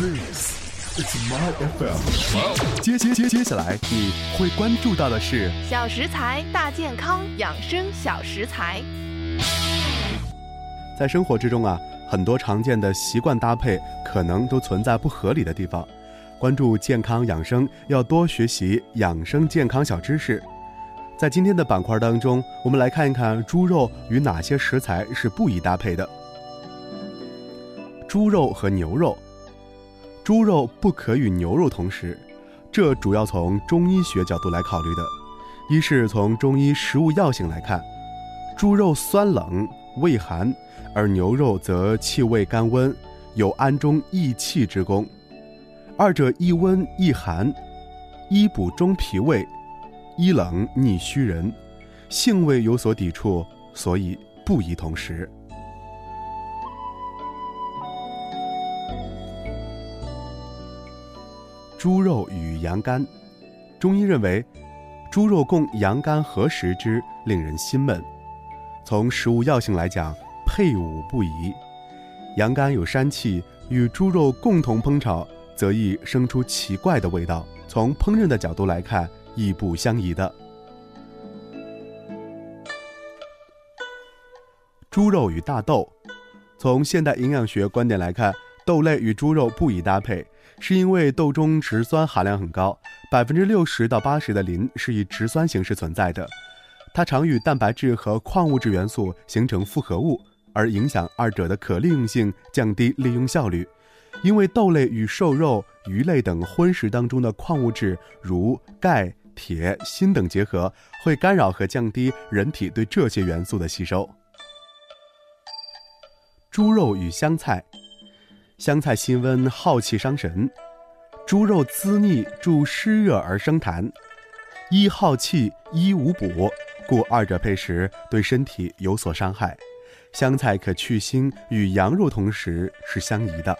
This it's my FM。接接接接下来你会关注到的是小食材大健康养生小食材。在生活之中啊，很多常见的习惯搭配可能都存在不合理的地方。关注健康养生，要多学习养生健康小知识。在今天的板块当中，我们来看一看猪肉与哪些食材是不宜搭配的。猪肉和牛肉，猪肉不可与牛肉同食，这主要从中医学角度来考虑的。一是从中医食物药性来看，猪肉酸冷胃寒，而牛肉则气味甘温，有安中益气之功。二者一温一寒，一补中脾胃，一冷逆虚人，性味有所抵触，所以不宜同食。猪肉与羊肝，中医认为，猪肉供羊肝合食之，令人心闷。从食物药性来讲，配伍不宜。羊肝有膻气，与猪肉共同烹炒。则易生出奇怪的味道。从烹饪的角度来看，亦不相宜的。猪肉与大豆，从现代营养学观点来看，豆类与猪肉不宜搭配，是因为豆中植酸含量很高，百分之六十到八十的磷是以植酸形式存在的，它常与蛋白质和矿物质元素形成复合物，而影响二者的可利用性，降低利用效率。因为豆类与瘦肉、鱼类等荤食当中的矿物质如钙、铁、锌等结合，会干扰和降低人体对这些元素的吸收。猪肉与香菜，香菜辛温，耗气伤神；猪肉滋腻，助湿热而生痰，一耗气，一无补，故二者配食对身体有所伤害。香菜可去腥，与羊肉同食是相宜的。